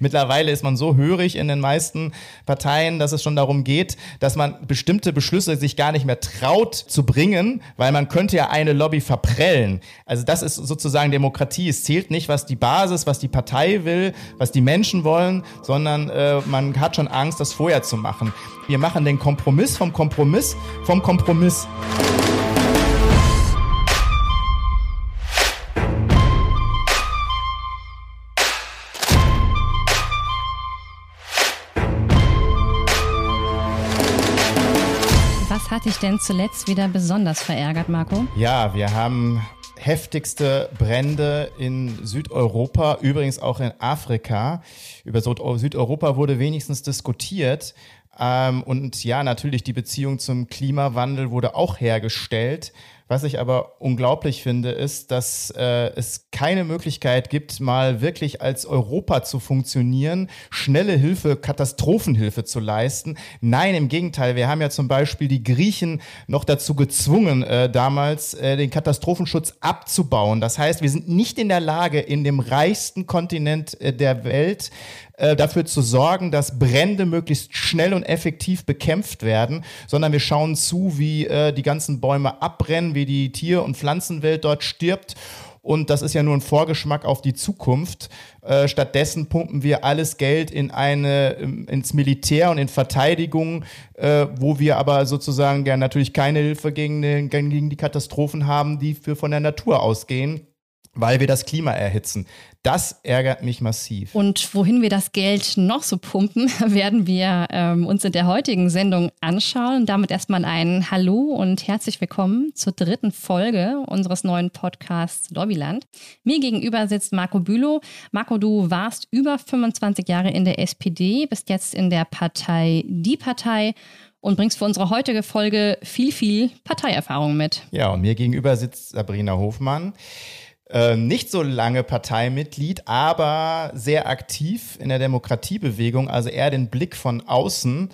Mittlerweile ist man so hörig in den meisten Parteien, dass es schon darum geht, dass man bestimmte Beschlüsse sich gar nicht mehr traut zu bringen, weil man könnte ja eine Lobby verprellen. Also das ist sozusagen Demokratie. Es zählt nicht, was die Basis, was die Partei will, was die Menschen wollen, sondern äh, man hat schon Angst, das vorher zu machen. Wir machen den Kompromiss vom Kompromiss vom Kompromiss. Hat dich denn zuletzt wieder besonders verärgert, Marco? Ja, wir haben heftigste Brände in Südeuropa, übrigens auch in Afrika. Über Südeuropa wurde wenigstens diskutiert. Ähm, und ja, natürlich die Beziehung zum Klimawandel wurde auch hergestellt. Was ich aber unglaublich finde, ist, dass äh, es keine Möglichkeit gibt, mal wirklich als Europa zu funktionieren, schnelle Hilfe, Katastrophenhilfe zu leisten. Nein, im Gegenteil. Wir haben ja zum Beispiel die Griechen noch dazu gezwungen, äh, damals äh, den Katastrophenschutz abzubauen. Das heißt, wir sind nicht in der Lage, in dem reichsten Kontinent äh, der Welt äh, dafür zu sorgen, dass Brände möglichst schnell und effektiv bekämpft werden, sondern wir schauen zu, wie äh, die ganzen Bäume abbrennen, wie die Tier- und Pflanzenwelt dort stirbt. Und das ist ja nur ein Vorgeschmack auf die Zukunft. Äh, stattdessen pumpen wir alles Geld in eine, ins Militär und in Verteidigung, äh, wo wir aber sozusagen ja natürlich keine Hilfe gegen, den, gegen die Katastrophen haben, die für von der Natur ausgehen weil wir das Klima erhitzen. Das ärgert mich massiv. Und wohin wir das Geld noch so pumpen, werden wir ähm, uns in der heutigen Sendung anschauen. damit erstmal ein Hallo und herzlich willkommen zur dritten Folge unseres neuen Podcasts Lobbyland. Mir gegenüber sitzt Marco Bülow. Marco, du warst über 25 Jahre in der SPD, bist jetzt in der Partei Die Partei und bringst für unsere heutige Folge viel, viel Parteierfahrung mit. Ja, und mir gegenüber sitzt Sabrina Hofmann. Äh, nicht so lange Parteimitglied, aber sehr aktiv in der Demokratiebewegung, also eher den Blick von außen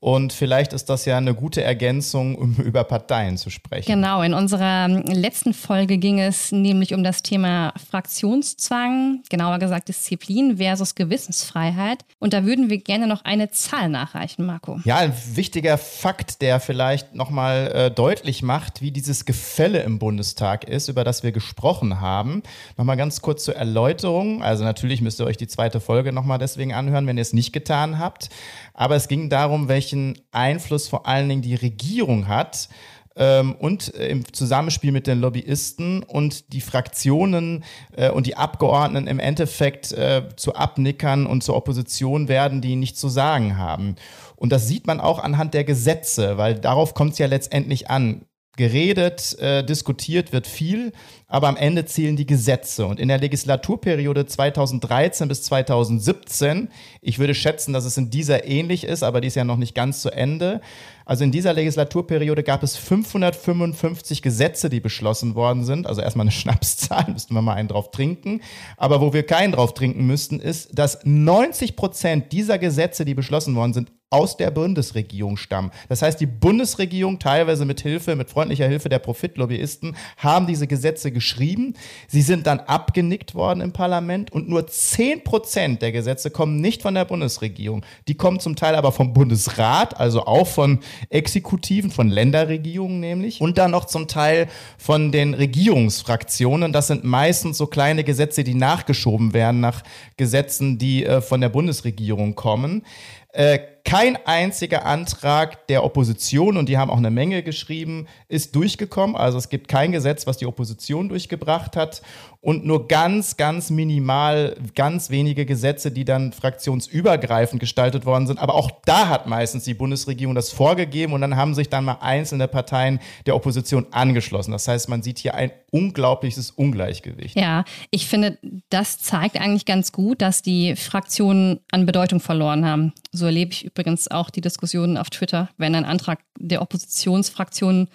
und vielleicht ist das ja eine gute Ergänzung, um über Parteien zu sprechen. Genau, in unserer letzten Folge ging es nämlich um das Thema Fraktionszwang, genauer gesagt Disziplin versus Gewissensfreiheit. Und da würden wir gerne noch eine Zahl nachreichen, Marco. Ja, ein wichtiger Fakt, der vielleicht nochmal äh, deutlich macht, wie dieses Gefälle im Bundestag ist, über das wir gesprochen haben. Nochmal ganz kurz zur Erläuterung. Also natürlich müsst ihr euch die zweite Folge nochmal deswegen anhören, wenn ihr es nicht getan habt. Aber es ging darum, welchen Einfluss vor allen Dingen die Regierung hat ähm, und äh, im Zusammenspiel mit den Lobbyisten und die Fraktionen äh, und die Abgeordneten im Endeffekt äh, zu Abnickern und zur Opposition werden, die nichts zu sagen haben. Und das sieht man auch anhand der Gesetze, weil darauf kommt es ja letztendlich an geredet, äh, diskutiert wird viel, aber am Ende zählen die Gesetze. Und in der Legislaturperiode 2013 bis 2017, ich würde schätzen, dass es in dieser ähnlich ist, aber die ist ja noch nicht ganz zu Ende. Also in dieser Legislaturperiode gab es 555 Gesetze, die beschlossen worden sind. Also erstmal eine Schnapszahl, müssten wir mal einen drauf trinken. Aber wo wir keinen drauf trinken müssten, ist, dass 90 Prozent dieser Gesetze, die beschlossen worden sind, aus der Bundesregierung stammen. Das heißt, die Bundesregierung, teilweise mit Hilfe, mit freundlicher Hilfe der Profitlobbyisten, haben diese Gesetze geschrieben. Sie sind dann abgenickt worden im Parlament und nur 10 Prozent der Gesetze kommen nicht von der Bundesregierung. Die kommen zum Teil aber vom Bundesrat, also auch von Exekutiven, von Länderregierungen nämlich und dann noch zum Teil von den Regierungsfraktionen. Das sind meistens so kleine Gesetze, die nachgeschoben werden nach Gesetzen, die äh, von der Bundesregierung kommen. Äh, kein einziger Antrag der Opposition, und die haben auch eine Menge geschrieben, ist durchgekommen. Also es gibt kein Gesetz, was die Opposition durchgebracht hat. Und nur ganz, ganz minimal, ganz wenige Gesetze, die dann fraktionsübergreifend gestaltet worden sind. Aber auch da hat meistens die Bundesregierung das vorgegeben und dann haben sich dann mal einzelne Parteien der Opposition angeschlossen. Das heißt, man sieht hier ein unglaubliches Ungleichgewicht. Ja, ich finde, das zeigt eigentlich ganz gut, dass die Fraktionen an Bedeutung verloren haben. So erlebe ich übrigens auch die Diskussionen auf Twitter, wenn ein Antrag der Oppositionsfraktionen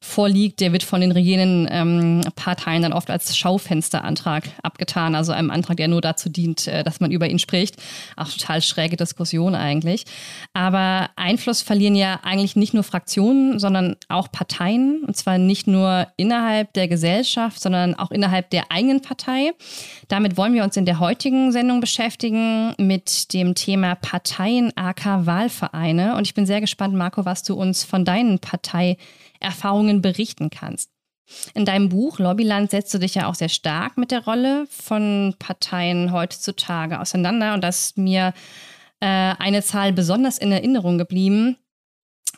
vorliegt, der wird von den regierenden ähm, Parteien dann oft als Schaufensterantrag abgetan, also einem Antrag, der nur dazu dient, äh, dass man über ihn spricht. Auch total schräge Diskussion eigentlich. Aber Einfluss verlieren ja eigentlich nicht nur Fraktionen, sondern auch Parteien. Und zwar nicht nur innerhalb der Gesellschaft, sondern auch innerhalb der eigenen Partei. Damit wollen wir uns in der heutigen Sendung beschäftigen mit dem Thema Parteien AK Wahlvereine. Und ich bin sehr gespannt, Marco, was du uns von deinen Parteierfahrungen berichten kannst. In deinem Buch Lobbyland setzt du dich ja auch sehr stark mit der Rolle von Parteien heutzutage auseinander. Und das ist mir äh, eine Zahl besonders in Erinnerung geblieben,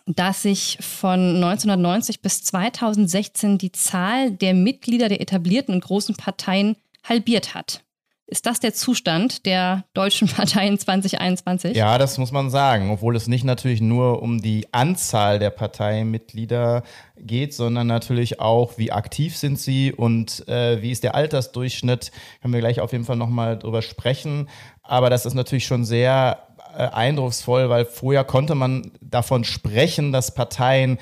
dass sich von 1990 bis 2016 die Zahl der Mitglieder der etablierten und großen Parteien halbiert hat. Ist das der Zustand der deutschen Parteien 2021? Ja, das muss man sagen, obwohl es nicht natürlich nur um die Anzahl der Parteimitglieder geht, sondern natürlich auch, wie aktiv sind sie und äh, wie ist der Altersdurchschnitt. Können wir gleich auf jeden Fall nochmal drüber sprechen. Aber das ist natürlich schon sehr äh, eindrucksvoll, weil vorher konnte man davon sprechen, dass Parteien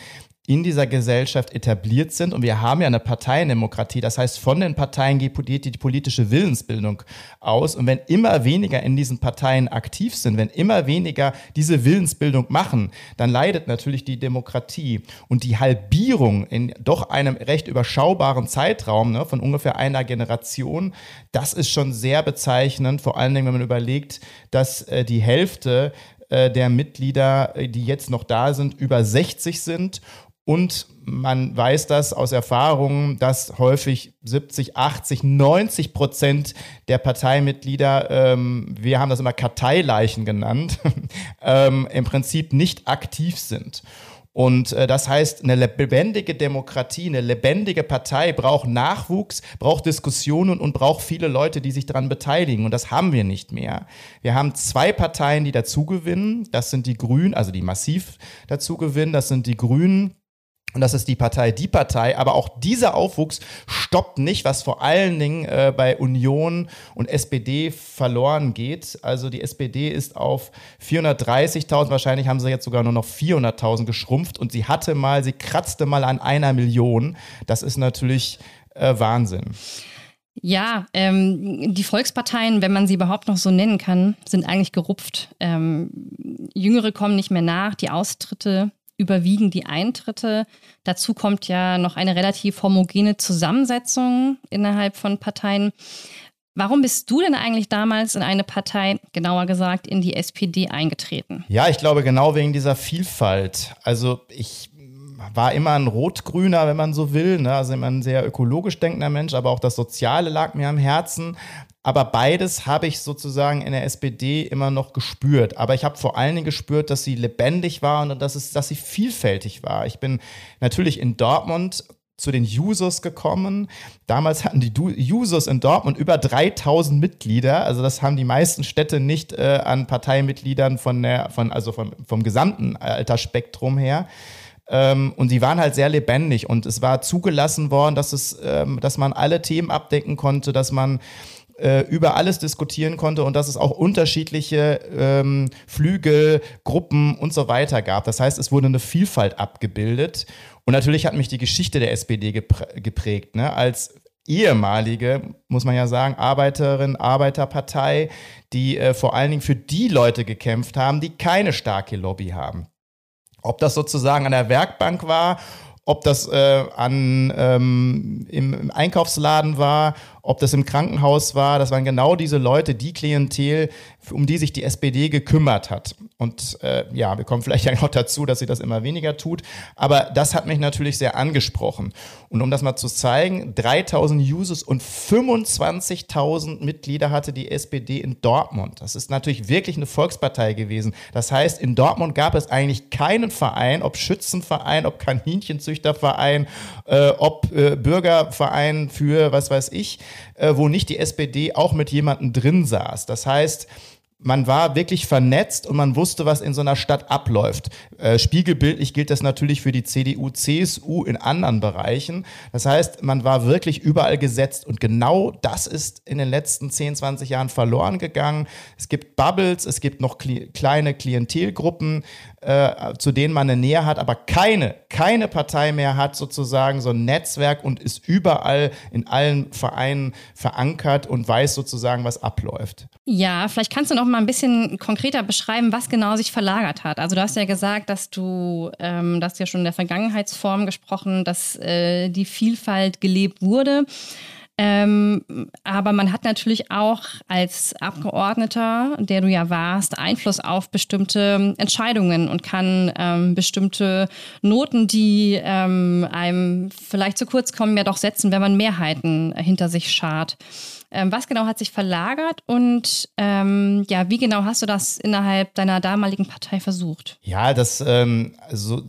in dieser Gesellschaft etabliert sind. Und wir haben ja eine Parteiendemokratie. Das heißt, von den Parteien geht die politische Willensbildung aus. Und wenn immer weniger in diesen Parteien aktiv sind, wenn immer weniger diese Willensbildung machen, dann leidet natürlich die Demokratie. Und die Halbierung in doch einem recht überschaubaren Zeitraum ne, von ungefähr einer Generation, das ist schon sehr bezeichnend. Vor allen Dingen, wenn man überlegt, dass äh, die Hälfte äh, der Mitglieder, äh, die jetzt noch da sind, über 60 sind und man weiß das aus Erfahrung, dass häufig 70, 80, 90 Prozent der Parteimitglieder, ähm, wir haben das immer Karteileichen genannt, ähm, im Prinzip nicht aktiv sind. Und äh, das heißt, eine lebendige Demokratie, eine lebendige Partei braucht Nachwuchs, braucht Diskussionen und braucht viele Leute, die sich daran beteiligen. Und das haben wir nicht mehr. Wir haben zwei Parteien, die dazugewinnen. Das sind die Grünen, also die massiv dazugewinnen. Das sind die Grünen und das ist die Partei, die Partei. Aber auch dieser Aufwuchs stoppt nicht, was vor allen Dingen äh, bei Union und SPD verloren geht. Also die SPD ist auf 430.000, wahrscheinlich haben sie jetzt sogar nur noch 400.000 geschrumpft. Und sie hatte mal, sie kratzte mal an einer Million. Das ist natürlich äh, Wahnsinn. Ja, ähm, die Volksparteien, wenn man sie überhaupt noch so nennen kann, sind eigentlich gerupft. Ähm, Jüngere kommen nicht mehr nach, die Austritte überwiegen die Eintritte. Dazu kommt ja noch eine relativ homogene Zusammensetzung innerhalb von Parteien. Warum bist du denn eigentlich damals in eine Partei, genauer gesagt in die SPD eingetreten? Ja, ich glaube genau wegen dieser Vielfalt. Also ich war immer ein Rot-Grüner, wenn man so will, ne? also immer ein sehr ökologisch denkender Mensch, aber auch das Soziale lag mir am Herzen. Aber beides habe ich sozusagen in der SPD immer noch gespürt. Aber ich habe vor allen Dingen gespürt, dass sie lebendig war und dass, es, dass sie vielfältig war. Ich bin natürlich in Dortmund zu den Jusos gekommen. Damals hatten die Jusos in Dortmund über 3000 Mitglieder. Also das haben die meisten Städte nicht äh, an Parteimitgliedern von der, von, also vom, vom gesamten Altersspektrum her. Ähm, und sie waren halt sehr lebendig und es war zugelassen worden, dass es, ähm, dass man alle Themen abdecken konnte, dass man äh, über alles diskutieren konnte und dass es auch unterschiedliche ähm, Flügel, Gruppen und so weiter gab. Das heißt, es wurde eine Vielfalt abgebildet. Und natürlich hat mich die Geschichte der SPD geprägt. Ne? Als ehemalige, muss man ja sagen, Arbeiterin, Arbeiterpartei, die äh, vor allen Dingen für die Leute gekämpft haben, die keine starke Lobby haben. Ob das sozusagen an der Werkbank war, ob das äh, an, ähm, im, im Einkaufsladen war, ob das im Krankenhaus war, das waren genau diese Leute, die Klientel, um die sich die SPD gekümmert hat. Und äh, ja, wir kommen vielleicht ja noch dazu, dass sie das immer weniger tut. Aber das hat mich natürlich sehr angesprochen. Und um das mal zu zeigen, 3000 Users und 25.000 Mitglieder hatte die SPD in Dortmund. Das ist natürlich wirklich eine Volkspartei gewesen. Das heißt, in Dortmund gab es eigentlich keinen Verein, ob Schützenverein, ob Kaninchenzüchterverein, äh, ob äh, Bürgerverein für was weiß ich, äh, wo nicht die SPD auch mit jemandem drin saß. Das heißt, man war wirklich vernetzt und man wusste, was in so einer Stadt abläuft. Äh, spiegelbildlich gilt das natürlich für die CDU, CSU in anderen Bereichen. Das heißt, man war wirklich überall gesetzt und genau das ist in den letzten 10, 20 Jahren verloren gegangen. Es gibt Bubbles, es gibt noch kli kleine Klientelgruppen, äh, zu denen man eine Nähe hat, aber keine, keine Partei mehr hat sozusagen so ein Netzwerk und ist überall in allen Vereinen verankert und weiß sozusagen, was abläuft. Ja, vielleicht kannst du noch mal ein bisschen konkreter beschreiben, was genau sich verlagert hat. Also du hast ja gesagt, dass du, ähm, das ja schon in der Vergangenheitsform gesprochen, dass äh, die Vielfalt gelebt wurde. Ähm, aber man hat natürlich auch als Abgeordneter, der du ja warst, Einfluss auf bestimmte Entscheidungen und kann ähm, bestimmte Noten, die ähm, einem vielleicht zu kurz kommen, ja doch setzen, wenn man Mehrheiten hinter sich schart. Ähm, was genau hat sich verlagert und ähm, ja, wie genau hast du das innerhalb deiner damaligen Partei versucht? Ja, das ähm, also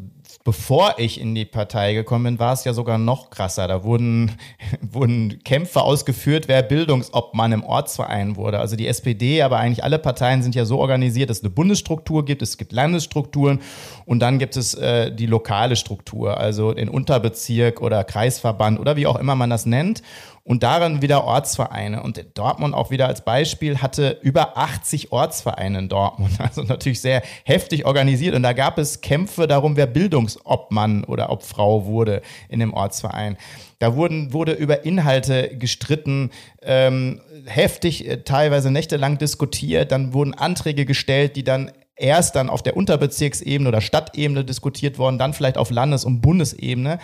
bevor ich in die Partei gekommen bin, war es ja sogar noch krasser. Da wurden, wurden Kämpfe ausgeführt, wer Bildungsobmann im Ortsverein wurde. Also die SPD, aber eigentlich alle Parteien sind ja so organisiert, dass es eine Bundesstruktur gibt, es gibt Landesstrukturen und dann gibt es äh, die lokale Struktur, also den Unterbezirk oder Kreisverband oder wie auch immer man das nennt und darin wieder Ortsvereine. Und Dortmund auch wieder als Beispiel hatte über 80 Ortsvereine in Dortmund. Also natürlich sehr heftig organisiert. Und da gab es Kämpfe darum, wer Bildungsobmann oder Obfrau wurde in dem Ortsverein. Da wurden, wurde über Inhalte gestritten, ähm, heftig, äh, teilweise nächtelang diskutiert. Dann wurden Anträge gestellt, die dann erst dann auf der Unterbezirksebene oder Stadtebene diskutiert worden, dann vielleicht auf Landes- und Bundesebene.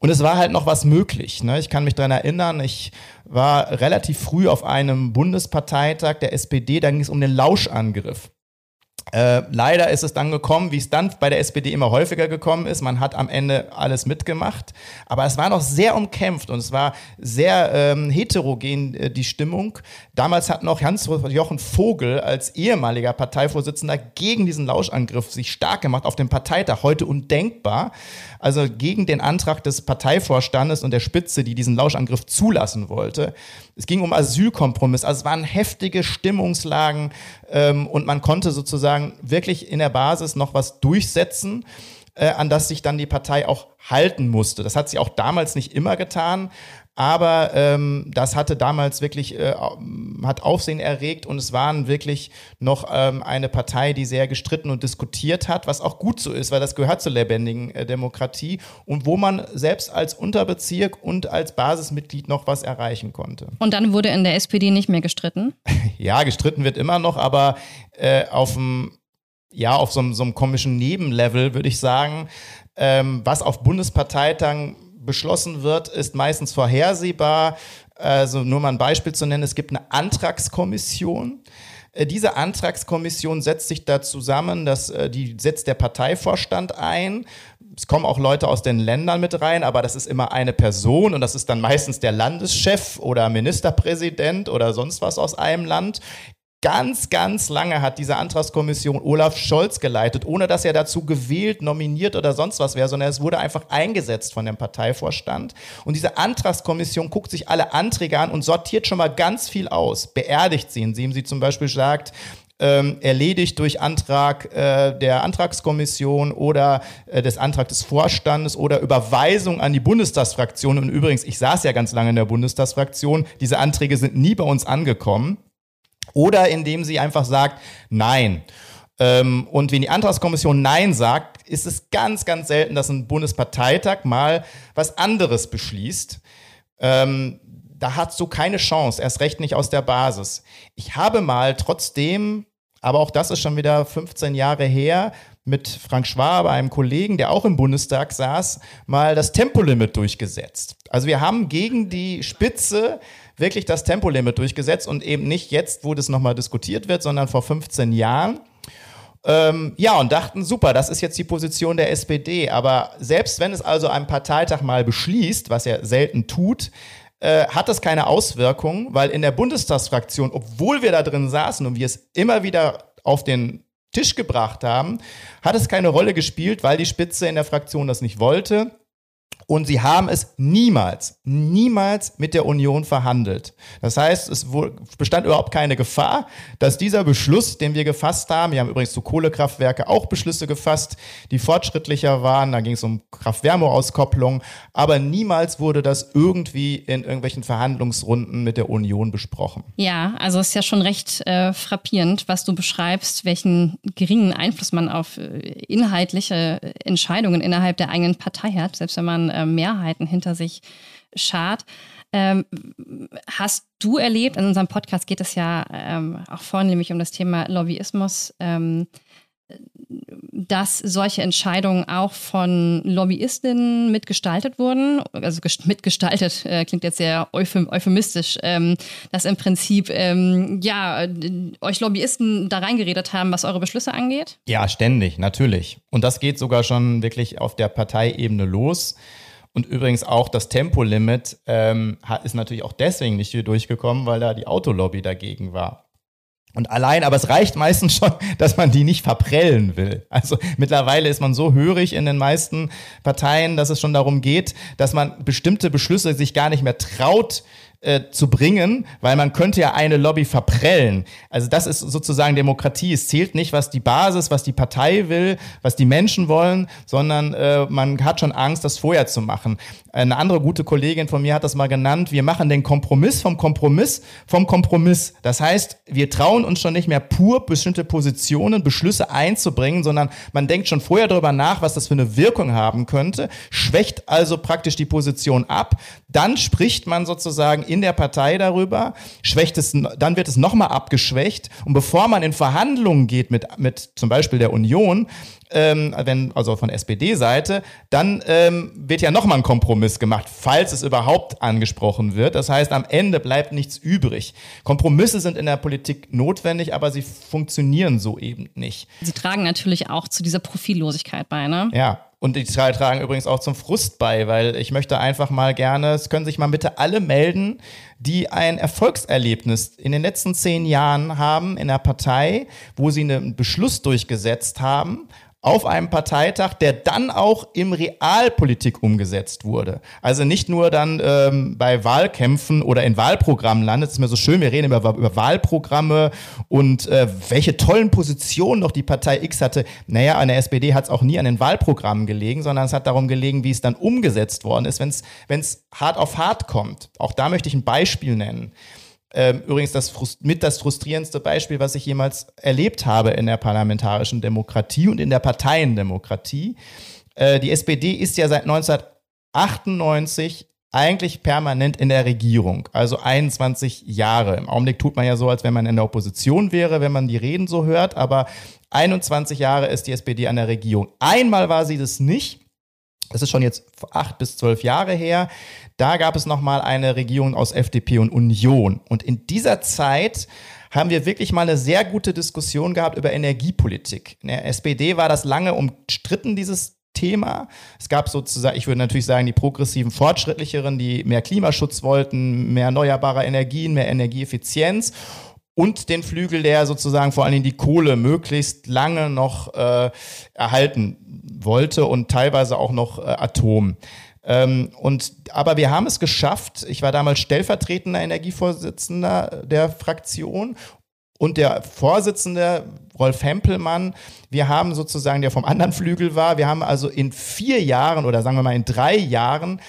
Und es war halt noch was möglich. Ne? Ich kann mich daran erinnern, ich war relativ früh auf einem Bundesparteitag der SPD, da ging es um den Lauschangriff. Äh, leider ist es dann gekommen, wie es dann bei der SPD immer häufiger gekommen ist. Man hat am Ende alles mitgemacht, aber es war noch sehr umkämpft und es war sehr ähm, heterogen äh, die Stimmung. Damals hat noch Hans-Jochen Vogel als ehemaliger Parteivorsitzender gegen diesen Lauschangriff sich stark gemacht auf dem Parteitag. Heute undenkbar. Also gegen den Antrag des Parteivorstandes und der Spitze, die diesen Lauschangriff zulassen wollte. Es ging um Asylkompromiss. Also es waren heftige Stimmungslagen ähm, und man konnte sozusagen wirklich in der Basis noch was durchsetzen äh, an das sich dann die Partei auch halten musste. Das hat sie auch damals nicht immer getan, aber ähm, das hatte damals wirklich, äh, hat Aufsehen erregt und es waren wirklich noch ähm, eine Partei, die sehr gestritten und diskutiert hat, was auch gut so ist, weil das gehört zur lebendigen äh, Demokratie und wo man selbst als Unterbezirk und als Basismitglied noch was erreichen konnte. Und dann wurde in der SPD nicht mehr gestritten? ja, gestritten wird immer noch, aber äh, auf dem ja, auf so, so einem komischen Nebenlevel, würde ich sagen, ähm, was auf Bundesparteitagen beschlossen wird, ist meistens vorhersehbar. Also nur mal ein Beispiel zu nennen, es gibt eine Antragskommission. Äh, diese Antragskommission setzt sich da zusammen, dass äh, die setzt der Parteivorstand ein. Es kommen auch Leute aus den Ländern mit rein, aber das ist immer eine Person und das ist dann meistens der Landeschef oder Ministerpräsident oder sonst was aus einem Land. Ganz, ganz lange hat diese Antragskommission Olaf Scholz geleitet, ohne dass er dazu gewählt, nominiert oder sonst was wäre, sondern es wurde einfach eingesetzt von dem Parteivorstand. Und diese Antragskommission guckt sich alle Anträge an und sortiert schon mal ganz viel aus, beerdigt sie, indem sie zum Beispiel sagt, ähm, erledigt durch Antrag äh, der Antragskommission oder äh, des Antrags des Vorstandes oder Überweisung an die Bundestagsfraktion. Und übrigens, ich saß ja ganz lange in der Bundestagsfraktion, diese Anträge sind nie bei uns angekommen. Oder indem sie einfach sagt, nein. Ähm, und wenn die Antragskommission Nein sagt, ist es ganz, ganz selten, dass ein Bundesparteitag mal was anderes beschließt. Ähm, da hat so keine Chance, erst recht nicht aus der Basis. Ich habe mal trotzdem, aber auch das ist schon wieder 15 Jahre her, mit Frank Schwabe, einem Kollegen, der auch im Bundestag saß, mal das Tempolimit durchgesetzt. Also wir haben gegen die Spitze wirklich das Tempolimit durchgesetzt und eben nicht jetzt, wo das nochmal diskutiert wird, sondern vor 15 Jahren. Ähm, ja, und dachten, super, das ist jetzt die Position der SPD. Aber selbst wenn es also ein Parteitag mal beschließt, was er selten tut, äh, hat das keine Auswirkung, weil in der Bundestagsfraktion, obwohl wir da drin saßen und wir es immer wieder auf den Tisch gebracht haben, hat es keine Rolle gespielt, weil die Spitze in der Fraktion das nicht wollte. Und sie haben es niemals, niemals mit der Union verhandelt. Das heißt, es bestand überhaupt keine Gefahr, dass dieser Beschluss, den wir gefasst haben, wir haben übrigens zu Kohlekraftwerke auch Beschlüsse gefasst, die fortschrittlicher waren, da ging es um Kraft-Wärme-Auskopplung, aber niemals wurde das irgendwie in irgendwelchen Verhandlungsrunden mit der Union besprochen. Ja, also es ist ja schon recht äh, frappierend, was du beschreibst, welchen geringen Einfluss man auf äh, inhaltliche Entscheidungen innerhalb der eigenen Partei hat, selbst wenn man äh, Mehrheiten hinter sich schart. Ähm, hast du erlebt, in unserem Podcast geht es ja ähm, auch vornehmlich um das Thema Lobbyismus, ähm, dass solche Entscheidungen auch von Lobbyistinnen mitgestaltet wurden, also mitgestaltet äh, klingt jetzt sehr euphemistisch, ähm, dass im Prinzip ähm, ja euch Lobbyisten da reingeredet haben, was eure Beschlüsse angeht? Ja, ständig, natürlich. Und das geht sogar schon wirklich auf der Parteiebene los. Und übrigens auch das Tempolimit ähm, ist natürlich auch deswegen nicht hier durchgekommen, weil da die Autolobby dagegen war. Und allein, aber es reicht meistens schon, dass man die nicht verprellen will. Also mittlerweile ist man so hörig in den meisten Parteien, dass es schon darum geht, dass man bestimmte Beschlüsse sich gar nicht mehr traut, äh, zu bringen, weil man könnte ja eine Lobby verprellen. Also das ist sozusagen Demokratie. Es zählt nicht, was die Basis, was die Partei will, was die Menschen wollen, sondern äh, man hat schon Angst, das vorher zu machen. Eine andere gute Kollegin von mir hat das mal genannt, wir machen den Kompromiss vom Kompromiss vom Kompromiss. Das heißt, wir trauen uns schon nicht mehr pur bestimmte Positionen, Beschlüsse einzubringen, sondern man denkt schon vorher darüber nach, was das für eine Wirkung haben könnte, schwächt also praktisch die Position ab. Dann spricht man sozusagen in der Partei darüber, schwächt es, dann wird es nochmal abgeschwächt. Und bevor man in Verhandlungen geht mit, mit zum Beispiel der Union, ähm, wenn, also von SPD-Seite, dann ähm, wird ja nochmal ein Kompromiss gemacht, falls es überhaupt angesprochen wird. Das heißt, am Ende bleibt nichts übrig. Kompromisse sind in der Politik notwendig, aber sie funktionieren so eben nicht. Sie tragen natürlich auch zu dieser Profillosigkeit bei, ne? Ja, und die tragen übrigens auch zum Frust bei, weil ich möchte einfach mal gerne, es können sich mal bitte alle melden, die ein Erfolgserlebnis in den letzten zehn Jahren haben in der Partei, wo sie einen Beschluss durchgesetzt haben auf einem Parteitag, der dann auch im Realpolitik umgesetzt wurde. Also nicht nur dann ähm, bei Wahlkämpfen oder in Wahlprogrammen landet. Es ist mir so schön, wir reden über, über Wahlprogramme und äh, welche tollen Positionen noch die Partei X hatte. Naja, an der SPD hat es auch nie an den Wahlprogrammen gelegen, sondern es hat darum gelegen, wie es dann umgesetzt worden ist, wenn es hart auf hart kommt. Auch da möchte ich ein Beispiel nennen. Ähm, übrigens das mit das frustrierendste Beispiel, was ich jemals erlebt habe in der parlamentarischen Demokratie und in der Parteiendemokratie. Äh, die SPD ist ja seit 1998 eigentlich permanent in der Regierung, also 21 Jahre. Im Augenblick tut man ja so, als wenn man in der Opposition wäre, wenn man die Reden so hört, aber 21 Jahre ist die SPD an der Regierung. Einmal war sie das nicht. Das ist schon jetzt acht bis zwölf Jahre her. Da gab es nochmal eine Regierung aus FDP und Union. Und in dieser Zeit haben wir wirklich mal eine sehr gute Diskussion gehabt über Energiepolitik. In der SPD war das lange umstritten, dieses Thema. Es gab sozusagen, ich würde natürlich sagen, die progressiven Fortschrittlicheren, die mehr Klimaschutz wollten, mehr erneuerbare Energien, mehr Energieeffizienz und den Flügel, der sozusagen vor allen Dingen die Kohle möglichst lange noch äh, erhalten wollte und teilweise auch noch äh, Atom. Ähm, und, aber wir haben es geschafft. Ich war damals stellvertretender Energievorsitzender der Fraktion und der Vorsitzende Rolf Hempelmann, wir haben sozusagen, der vom anderen Flügel war, wir haben also in vier Jahren oder sagen wir mal in drei Jahren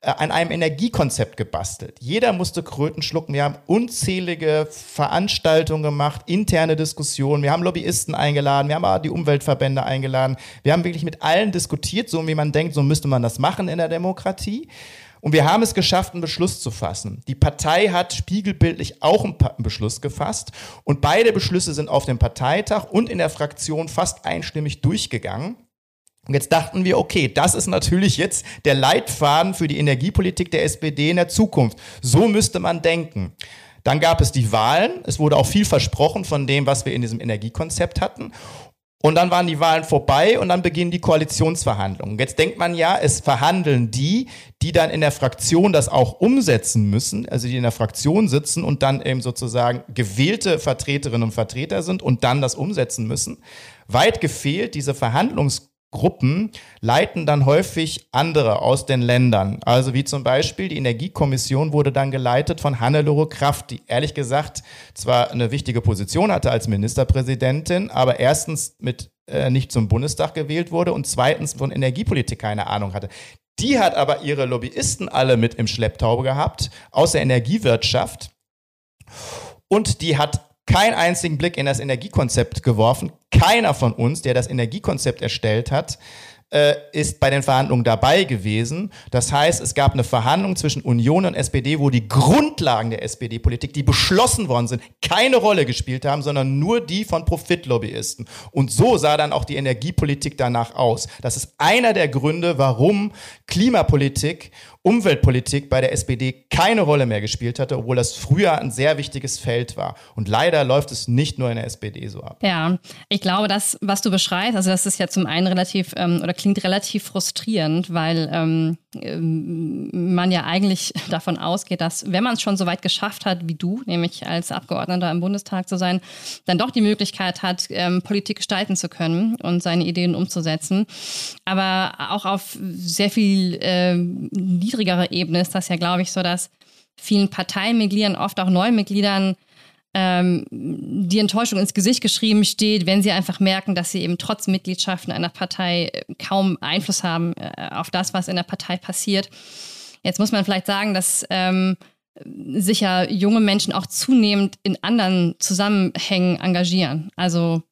an einem Energiekonzept gebastelt. Jeder musste Kröten schlucken. Wir haben unzählige Veranstaltungen gemacht, interne Diskussionen. Wir haben Lobbyisten eingeladen, wir haben aber die Umweltverbände eingeladen. Wir haben wirklich mit allen diskutiert, so wie man denkt, so müsste man das machen in der Demokratie. Und wir haben es geschafft, einen Beschluss zu fassen. Die Partei hat spiegelbildlich auch einen Beschluss gefasst. Und beide Beschlüsse sind auf dem Parteitag und in der Fraktion fast einstimmig durchgegangen. Und jetzt dachten wir, okay, das ist natürlich jetzt der Leitfaden für die Energiepolitik der SPD in der Zukunft. So müsste man denken. Dann gab es die Wahlen. Es wurde auch viel versprochen von dem, was wir in diesem Energiekonzept hatten. Und dann waren die Wahlen vorbei und dann beginnen die Koalitionsverhandlungen. Jetzt denkt man ja, es verhandeln die, die dann in der Fraktion das auch umsetzen müssen, also die in der Fraktion sitzen und dann eben sozusagen gewählte Vertreterinnen und Vertreter sind und dann das umsetzen müssen. Weit gefehlt, diese Verhandlungs Gruppen leiten dann häufig andere aus den Ländern. Also wie zum Beispiel die Energiekommission wurde dann geleitet von Hannelore Kraft, die ehrlich gesagt zwar eine wichtige Position hatte als Ministerpräsidentin, aber erstens mit äh, nicht zum Bundestag gewählt wurde und zweitens von Energiepolitik keine Ahnung hatte. Die hat aber ihre Lobbyisten alle mit im Schlepptau gehabt aus der Energiewirtschaft und die hat keinen einzigen Blick in das Energiekonzept geworfen. Keiner von uns, der das Energiekonzept erstellt hat, äh, ist bei den Verhandlungen dabei gewesen. Das heißt, es gab eine Verhandlung zwischen Union und SPD, wo die Grundlagen der SPD-Politik, die beschlossen worden sind, keine Rolle gespielt haben, sondern nur die von Profitlobbyisten. Und so sah dann auch die Energiepolitik danach aus. Das ist einer der Gründe, warum Klimapolitik Umweltpolitik bei der SPD keine Rolle mehr gespielt hatte, obwohl das früher ein sehr wichtiges Feld war. Und leider läuft es nicht nur in der SPD so ab. Ja, ich glaube, das, was du beschreibst, also das ist ja zum einen relativ ähm, oder klingt relativ frustrierend, weil ähm, ähm man ja eigentlich davon ausgeht, dass wenn man es schon so weit geschafft hat wie du, nämlich als Abgeordneter im Bundestag zu sein, dann doch die Möglichkeit hat, ähm, Politik gestalten zu können und seine Ideen umzusetzen. Aber auch auf sehr viel ähm, niedrigere Ebene ist das ja, glaube ich, so, dass vielen Parteimitgliedern, oft auch neuen Mitgliedern, ähm, die Enttäuschung ins Gesicht geschrieben steht, wenn sie einfach merken, dass sie eben trotz Mitgliedschaft in einer Partei äh, kaum Einfluss haben äh, auf das, was in der Partei passiert. Jetzt muss man vielleicht sagen, dass ähm, sich ja junge Menschen auch zunehmend in anderen Zusammenhängen engagieren. Also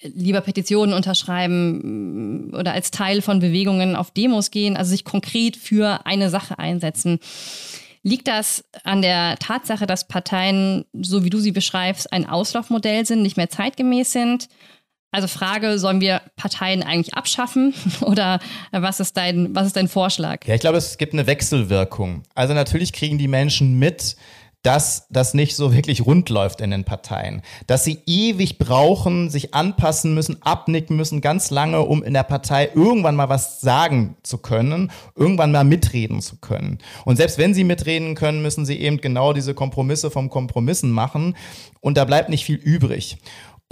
lieber Petitionen unterschreiben mm, oder als Teil von Bewegungen auf Demos gehen, also sich konkret für eine Sache einsetzen. Liegt das an der Tatsache, dass Parteien, so wie du sie beschreibst, ein Auslaufmodell sind, nicht mehr zeitgemäß sind? Also Frage, sollen wir Parteien eigentlich abschaffen oder was ist dein, was ist dein Vorschlag? Ja, ich glaube, es gibt eine Wechselwirkung. Also natürlich kriegen die Menschen mit, dass das nicht so wirklich rund läuft in den Parteien. Dass sie ewig brauchen, sich anpassen müssen, abnicken müssen, ganz lange, um in der Partei irgendwann mal was sagen zu können, irgendwann mal mitreden zu können. Und selbst wenn sie mitreden können, müssen sie eben genau diese Kompromisse vom Kompromissen machen. Und da bleibt nicht viel übrig.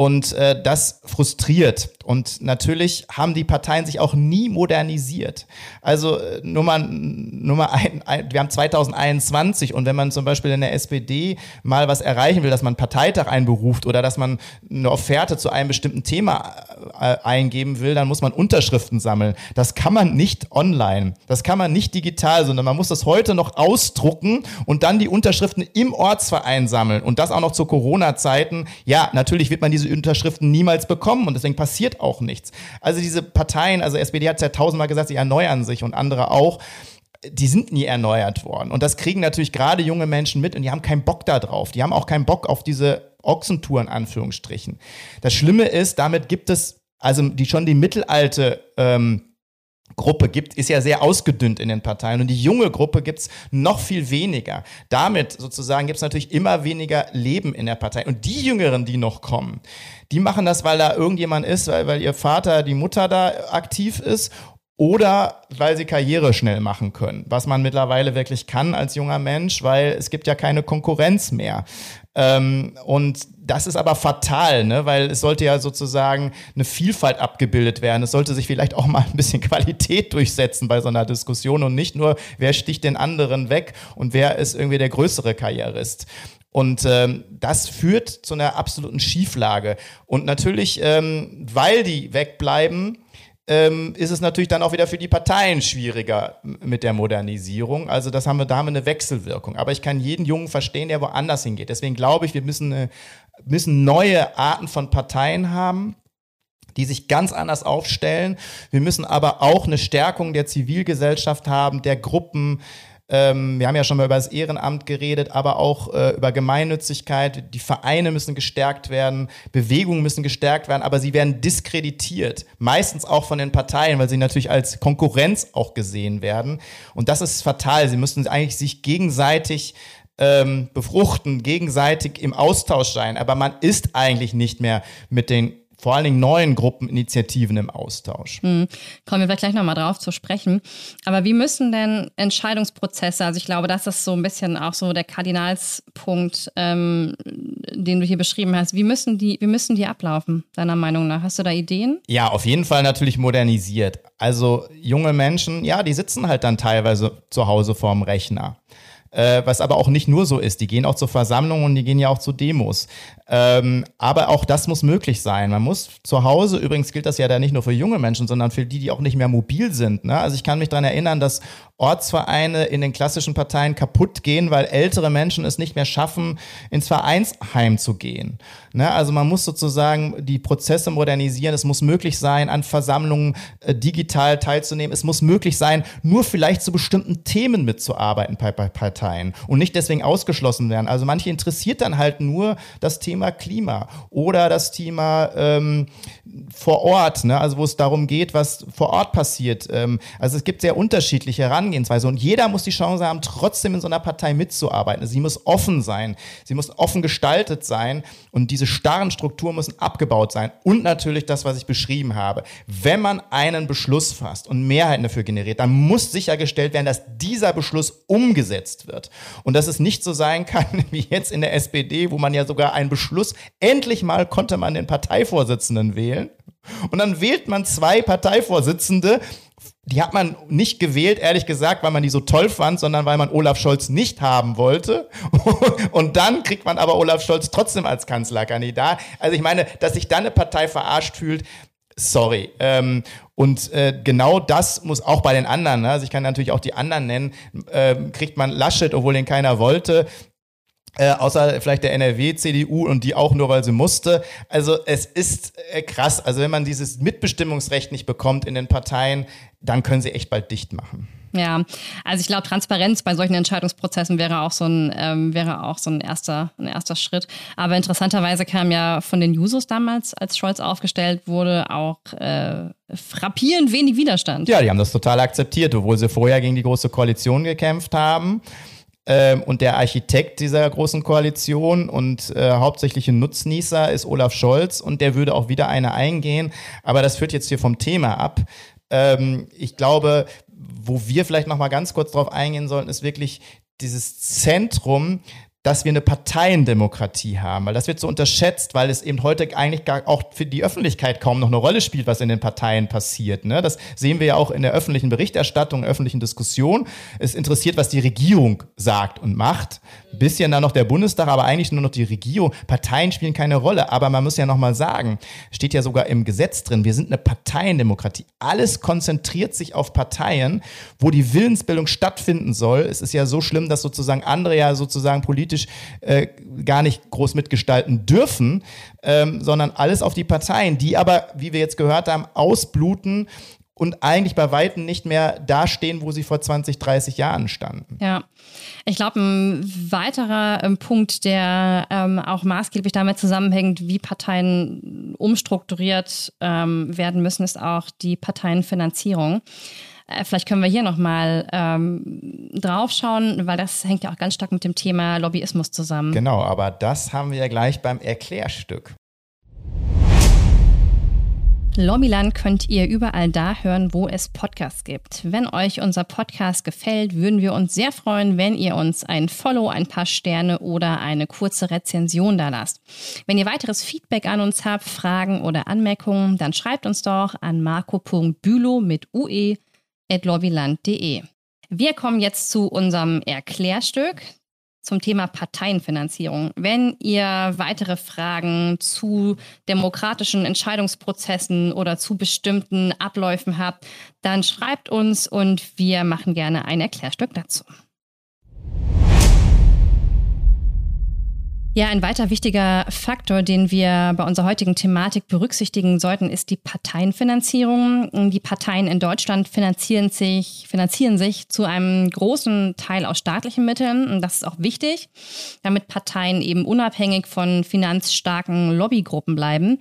Und äh, das frustriert. Und natürlich haben die Parteien sich auch nie modernisiert. Also äh, Nummer, Nummer ein, ein, wir haben 2021 und wenn man zum Beispiel in der SPD mal was erreichen will, dass man Parteitag einberuft oder dass man eine Offerte zu einem bestimmten Thema äh, eingeben will, dann muss man Unterschriften sammeln. Das kann man nicht online, das kann man nicht digital, sondern man muss das heute noch ausdrucken und dann die Unterschriften im Ortsverein sammeln. Und das auch noch zu Corona-Zeiten. Ja, natürlich wird man diese Unterschriften niemals bekommen und deswegen passiert auch nichts. Also diese Parteien, also SPD hat es ja tausendmal gesagt, sie erneuern sich und andere auch die sind nie erneuert worden. Und das kriegen natürlich gerade junge Menschen mit und die haben keinen Bock da drauf. Die haben auch keinen Bock auf diese Ochsentour in Anführungsstrichen. Das Schlimme ist, damit gibt es, also die schon die mittelalte ähm, Gruppe gibt, ist ja sehr ausgedünnt in den Parteien und die junge Gruppe gibt es noch viel weniger. Damit sozusagen gibt es natürlich immer weniger Leben in der Partei. Und die Jüngeren, die noch kommen, die machen das, weil da irgendjemand ist, weil, weil ihr Vater, die Mutter da aktiv ist oder weil sie Karriere schnell machen können, was man mittlerweile wirklich kann als junger Mensch, weil es gibt ja keine Konkurrenz mehr. Ähm, und das ist aber fatal, ne? weil es sollte ja sozusagen eine Vielfalt abgebildet werden. Es sollte sich vielleicht auch mal ein bisschen Qualität durchsetzen bei so einer Diskussion und nicht nur, wer sticht den anderen weg und wer ist irgendwie der größere Karrierist. Und ähm, das führt zu einer absoluten Schieflage. Und natürlich, ähm, weil die wegbleiben, ähm, ist es natürlich dann auch wieder für die Parteien schwieriger mit der Modernisierung. Also das haben wir, da haben wir eine Wechselwirkung. Aber ich kann jeden Jungen verstehen, der woanders hingeht. Deswegen glaube ich, wir müssen, eine, müssen neue Arten von Parteien haben die sich ganz anders aufstellen. Wir müssen aber auch eine Stärkung der Zivilgesellschaft haben, der Gruppen, ähm, wir haben ja schon mal über das Ehrenamt geredet, aber auch äh, über Gemeinnützigkeit. Die Vereine müssen gestärkt werden, Bewegungen müssen gestärkt werden, aber sie werden diskreditiert. Meistens auch von den Parteien, weil sie natürlich als Konkurrenz auch gesehen werden. Und das ist fatal. Sie müssen eigentlich sich gegenseitig ähm, befruchten, gegenseitig im Austausch sein. Aber man ist eigentlich nicht mehr mit den vor allen Dingen neuen Gruppeninitiativen im Austausch. Mhm. Kommen wir vielleicht gleich nochmal drauf zu sprechen. Aber wie müssen denn Entscheidungsprozesse, also ich glaube, das ist so ein bisschen auch so der Kardinalspunkt, ähm, den du hier beschrieben hast, wie müssen, die, wie müssen die ablaufen, deiner Meinung nach? Hast du da Ideen? Ja, auf jeden Fall natürlich modernisiert. Also junge Menschen, ja, die sitzen halt dann teilweise zu Hause vorm Rechner. Äh, was aber auch nicht nur so ist. Die gehen auch zur Versammlung und die gehen ja auch zu Demos. Ähm, aber auch das muss möglich sein. Man muss zu Hause, übrigens gilt das ja da nicht nur für junge Menschen, sondern für die, die auch nicht mehr mobil sind. Ne? Also ich kann mich daran erinnern, dass Ortsvereine in den klassischen Parteien kaputt gehen, weil ältere Menschen es nicht mehr schaffen, ins Vereinsheim zu gehen. Ne? Also man muss sozusagen die Prozesse modernisieren. Es muss möglich sein, an Versammlungen äh, digital teilzunehmen. Es muss möglich sein, nur vielleicht zu bestimmten Themen mitzuarbeiten bei, bei Parteien und nicht deswegen ausgeschlossen werden. Also manche interessiert dann halt nur das Thema Klima oder das Thema ähm, vor Ort, ne? also wo es darum geht, was vor Ort passiert. Ähm, also es gibt sehr unterschiedliche Herangehensweise und jeder muss die Chance haben, trotzdem in so einer Partei mitzuarbeiten. Sie muss offen sein, sie muss offen gestaltet sein und diese starren Strukturen müssen abgebaut sein. Und natürlich das, was ich beschrieben habe. Wenn man einen Beschluss fasst und Mehrheiten dafür generiert, dann muss sichergestellt werden, dass dieser Beschluss umgesetzt wird. Und dass es nicht so sein kann wie jetzt in der SPD, wo man ja sogar einen Beschluss, endlich mal konnte man den Parteivorsitzenden wählen. Und dann wählt man zwei Parteivorsitzende, die hat man nicht gewählt, ehrlich gesagt, weil man die so toll fand, sondern weil man Olaf Scholz nicht haben wollte. Und dann kriegt man aber Olaf Scholz trotzdem als Kanzlerkandidat. Also ich meine, dass sich dann eine Partei verarscht fühlt, sorry. Ähm, und äh, genau das muss auch bei den anderen, ne? also ich kann natürlich auch die anderen nennen, äh, kriegt man Laschet, obwohl den keiner wollte. Äh, außer vielleicht der NRW, CDU und die auch nur, weil sie musste. Also es ist äh, krass. Also wenn man dieses Mitbestimmungsrecht nicht bekommt in den Parteien, dann können sie echt bald dicht machen. Ja, also ich glaube, Transparenz bei solchen Entscheidungsprozessen wäre auch so ein, ähm, wäre auch so ein erster, ein erster Schritt. Aber interessanterweise kam ja von den Jusos damals, als Scholz aufgestellt wurde, auch äh, frappierend wenig Widerstand. Ja, die haben das total akzeptiert, obwohl sie vorher gegen die Große Koalition gekämpft haben. Ähm, und der Architekt dieser großen Koalition und äh, hauptsächliche Nutznießer ist Olaf Scholz und der würde auch wieder eine eingehen. Aber das führt jetzt hier vom Thema ab. Ähm, ich glaube, wo wir vielleicht noch mal ganz kurz drauf eingehen sollten, ist wirklich dieses Zentrum dass wir eine Parteiendemokratie haben, weil das wird so unterschätzt, weil es eben heute eigentlich gar auch für die Öffentlichkeit kaum noch eine Rolle spielt, was in den Parteien passiert. Ne? Das sehen wir ja auch in der öffentlichen Berichterstattung, öffentlichen Diskussion. Es interessiert, was die Regierung sagt und macht. Bisschen dann noch der Bundestag, aber eigentlich nur noch die Regierung. Parteien spielen keine Rolle, aber man muss ja noch mal sagen, steht ja sogar im Gesetz drin, wir sind eine Parteiendemokratie. Alles konzentriert sich auf Parteien, wo die Willensbildung stattfinden soll. Es ist ja so schlimm, dass sozusagen andere ja sozusagen politisch politisch äh, gar nicht groß mitgestalten dürfen, ähm, sondern alles auf die Parteien, die aber, wie wir jetzt gehört haben, ausbluten und eigentlich bei Weitem nicht mehr dastehen, wo sie vor 20, 30 Jahren standen. Ja, ich glaube, ein weiterer ähm, Punkt, der ähm, auch maßgeblich damit zusammenhängt, wie Parteien umstrukturiert ähm, werden müssen, ist auch die Parteienfinanzierung. Äh, vielleicht können wir hier nochmal ähm, draufschauen, weil das hängt ja auch ganz stark mit dem Thema Lobbyismus zusammen. Genau, aber das haben wir ja gleich beim Erklärstück. Lobbyland könnt ihr überall da hören, wo es Podcasts gibt. Wenn euch unser Podcast gefällt, würden wir uns sehr freuen, wenn ihr uns ein Follow, ein paar Sterne oder eine kurze Rezension da lasst. Wenn ihr weiteres Feedback an uns habt, Fragen oder Anmerkungen, dann schreibt uns doch an marco.bülow mit ue lobbyland.de. Wir kommen jetzt zu unserem Erklärstück zum Thema Parteienfinanzierung. Wenn ihr weitere Fragen zu demokratischen Entscheidungsprozessen oder zu bestimmten Abläufen habt, dann schreibt uns und wir machen gerne ein Erklärstück dazu. Ja, ein weiter wichtiger Faktor, den wir bei unserer heutigen Thematik berücksichtigen sollten, ist die Parteienfinanzierung. Die Parteien in Deutschland finanzieren sich, finanzieren sich zu einem großen Teil aus staatlichen Mitteln. Und das ist auch wichtig, damit Parteien eben unabhängig von finanzstarken Lobbygruppen bleiben.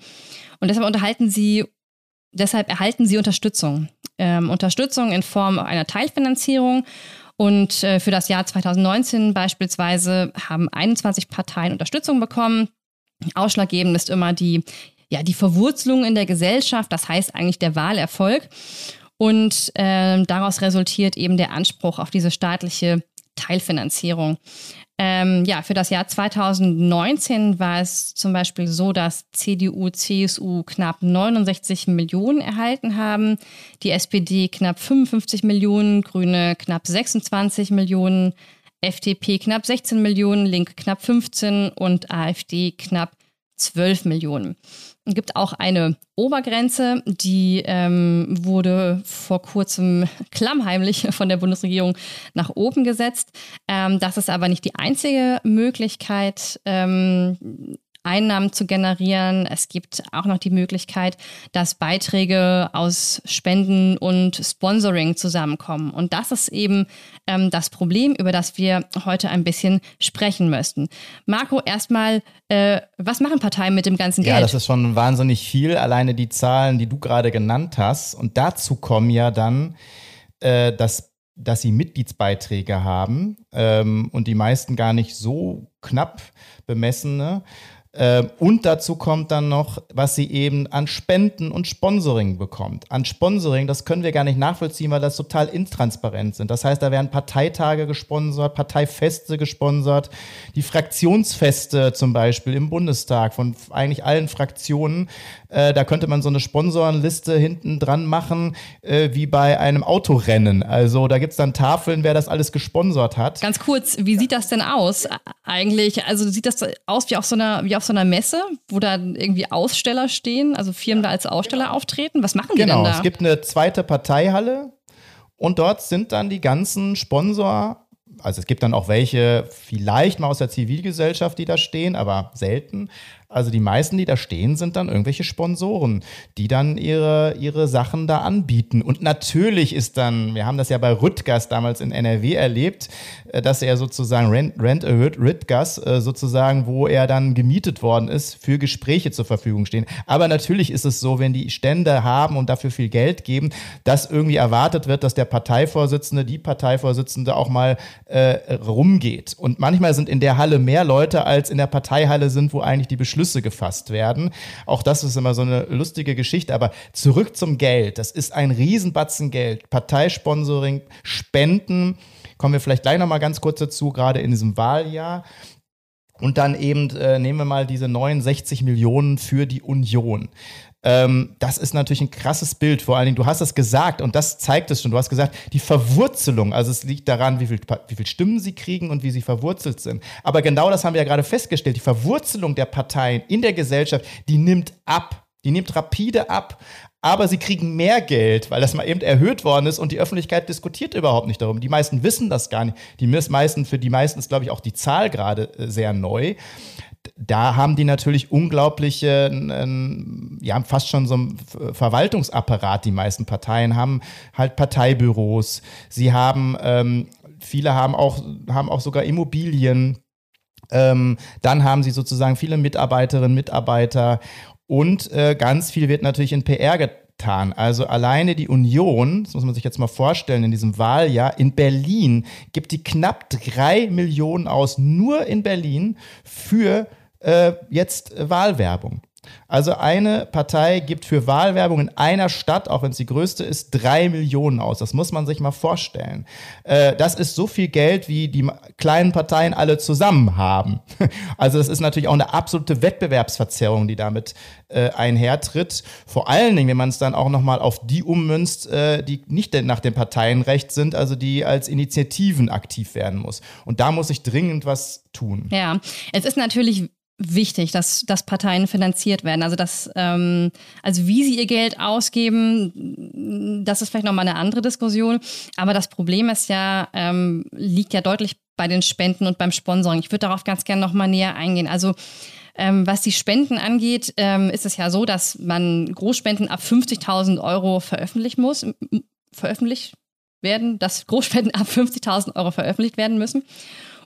Und deshalb unterhalten sie Deshalb erhalten sie Unterstützung. Ähm, Unterstützung in Form einer Teilfinanzierung und äh, für das Jahr 2019 beispielsweise haben 21 Parteien Unterstützung bekommen. Ausschlaggebend ist immer die ja, die Verwurzelung in der Gesellschaft, das heißt eigentlich der Wahlerfolg. Und äh, daraus resultiert eben der Anspruch auf diese staatliche Teilfinanzierung. Ähm, ja, für das Jahr 2019 war es zum Beispiel so, dass CDU, CSU knapp 69 Millionen erhalten haben, die SPD knapp 55 Millionen, Grüne knapp 26 Millionen, FDP knapp 16 Millionen, Link knapp 15 und AfD knapp 12 Millionen. Gibt auch eine Obergrenze, die ähm, wurde vor kurzem klammheimlich von der Bundesregierung nach oben gesetzt. Ähm, das ist aber nicht die einzige Möglichkeit, ähm, Einnahmen zu generieren. Es gibt auch noch die Möglichkeit, dass Beiträge aus Spenden und Sponsoring zusammenkommen. Und das ist eben ähm, das Problem, über das wir heute ein bisschen sprechen müssten. Marco, erstmal, äh, was machen Parteien mit dem ganzen Geld? Ja, das ist schon wahnsinnig viel. Alleine die Zahlen, die du gerade genannt hast. Und dazu kommen ja dann, äh, dass dass sie Mitgliedsbeiträge haben ähm, und die meisten gar nicht so knapp bemessene. Ähm, und dazu kommt dann noch, was sie eben an Spenden und Sponsoring bekommt. An Sponsoring, das können wir gar nicht nachvollziehen, weil das total intransparent sind. Das heißt, da werden Parteitage gesponsert, Parteifeste gesponsert, die Fraktionsfeste zum Beispiel im Bundestag von eigentlich allen Fraktionen. Äh, da könnte man so eine Sponsorenliste hinten dran machen, äh, wie bei einem Autorennen. Also da gibt es dann Tafeln, wer das alles gesponsert hat. Ganz kurz, wie sieht das denn aus eigentlich? Also sieht das aus wie auf so einer, wie auf so einer Messe, wo da irgendwie Aussteller stehen, also Firmen da als Aussteller auftreten? Was machen die genau, denn da? Genau, es gibt eine zweite Parteihalle und dort sind dann die ganzen Sponsor also es gibt dann auch welche vielleicht mal aus der Zivilgesellschaft, die da stehen, aber selten. Also die meisten, die da stehen, sind dann irgendwelche Sponsoren, die dann ihre, ihre Sachen da anbieten. Und natürlich ist dann, wir haben das ja bei Rüttgers damals in NRW erlebt, äh, dass er sozusagen Rent, Rent Rüttgers äh, sozusagen, wo er dann gemietet worden ist, für Gespräche zur Verfügung stehen. Aber natürlich ist es so, wenn die Stände haben und dafür viel Geld geben, dass irgendwie erwartet wird, dass der Parteivorsitzende, die Parteivorsitzende auch mal äh, rumgeht. Und manchmal sind in der Halle mehr Leute, als in der Parteihalle sind, wo eigentlich die Beschlüsse Beschlüsse gefasst werden. Auch das ist immer so eine lustige Geschichte. Aber zurück zum Geld. Das ist ein Riesenbatzen Geld. Parteisponsoring, Spenden. Kommen wir vielleicht gleich nochmal ganz kurz dazu, gerade in diesem Wahljahr. Und dann eben äh, nehmen wir mal diese 69 Millionen für die Union. Ähm, das ist natürlich ein krasses Bild. Vor allen Dingen, du hast es gesagt und das zeigt es schon. Du hast gesagt, die Verwurzelung, also es liegt daran, wie viel, wie viel Stimmen sie kriegen und wie sie verwurzelt sind. Aber genau das haben wir ja gerade festgestellt. Die Verwurzelung der Parteien in der Gesellschaft, die nimmt ab. Die nimmt rapide ab aber sie kriegen mehr Geld, weil das mal eben erhöht worden ist und die Öffentlichkeit diskutiert überhaupt nicht darum. Die meisten wissen das gar nicht. Die meisten, für die meisten ist, glaube ich, auch die Zahl gerade äh, sehr neu da haben die natürlich unglaubliche, ja, fast schon so ein Verwaltungsapparat. Die meisten Parteien haben halt Parteibüros. Sie haben, ähm, viele haben auch, haben auch sogar Immobilien. Ähm, dann haben sie sozusagen viele Mitarbeiterinnen, Mitarbeiter und äh, ganz viel wird natürlich in PR getan. Also alleine die Union, das muss man sich jetzt mal vorstellen, in diesem Wahljahr in Berlin gibt die knapp drei Millionen aus, nur in Berlin, für äh, jetzt Wahlwerbung. Also eine Partei gibt für Wahlwerbung in einer Stadt, auch wenn es die größte ist, drei Millionen aus. Das muss man sich mal vorstellen. Äh, das ist so viel Geld, wie die kleinen Parteien alle zusammen haben. Also das ist natürlich auch eine absolute Wettbewerbsverzerrung, die damit äh, einhertritt. Vor allen Dingen, wenn man es dann auch nochmal auf die ummünzt, äh, die nicht nach dem Parteienrecht sind, also die als Initiativen aktiv werden muss. Und da muss ich dringend was tun. Ja, es ist natürlich wichtig, dass, dass Parteien finanziert werden. Also dass, ähm, also wie sie ihr Geld ausgeben, das ist vielleicht nochmal eine andere Diskussion. Aber das Problem ist ja, ähm, liegt ja deutlich bei den Spenden und beim Sponsoring. Ich würde darauf ganz gerne nochmal näher eingehen. Also ähm, was die Spenden angeht, ähm, ist es ja so, dass man Großspenden ab 50.000 Euro veröffentlichen muss, veröffentlicht werden, dass Großspenden ab 50.000 Euro veröffentlicht werden müssen.